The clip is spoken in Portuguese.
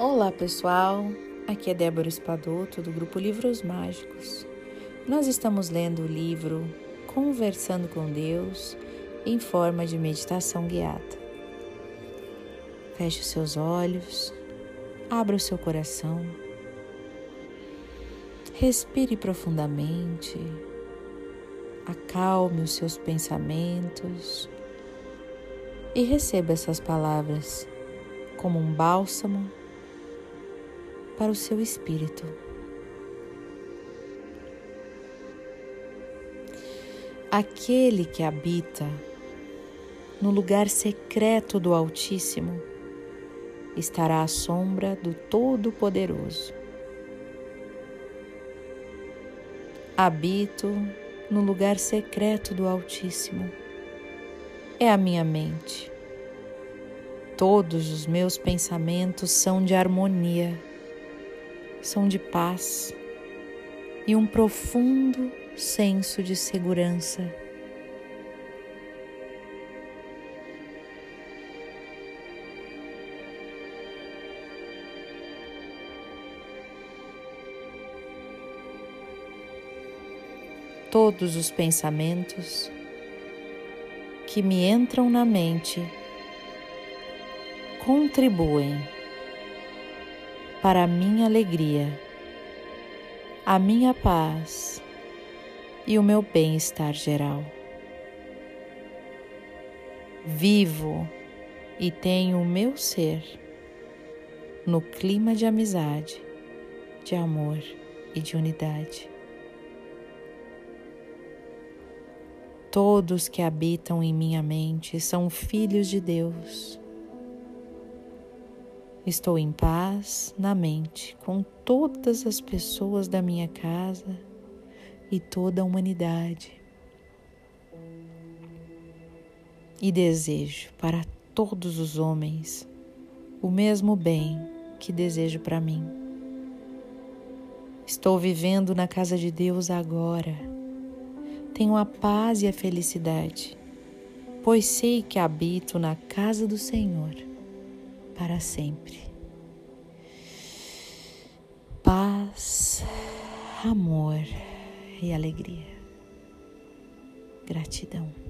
Olá pessoal, aqui é Débora Espadoto do grupo Livros Mágicos. Nós estamos lendo o livro Conversando com Deus em forma de meditação guiada. Feche os seus olhos, abra o seu coração, respire profundamente, acalme os seus pensamentos e receba essas palavras como um bálsamo para o seu espírito. Aquele que habita no lugar secreto do Altíssimo estará à sombra do Todo-Poderoso. Habito no lugar secreto do Altíssimo. É a minha mente. Todos os meus pensamentos são de harmonia são de paz e um profundo senso de segurança. Todos os pensamentos que me entram na mente contribuem para a minha alegria, a minha paz e o meu bem-estar geral. Vivo e tenho o meu ser no clima de amizade, de amor e de unidade. Todos que habitam em minha mente são filhos de Deus Estou em paz na mente com todas as pessoas da minha casa e toda a humanidade. E desejo para todos os homens o mesmo bem que desejo para mim. Estou vivendo na casa de Deus agora. Tenho a paz e a felicidade, pois sei que habito na casa do Senhor para sempre. Paz, amor e alegria. Gratidão.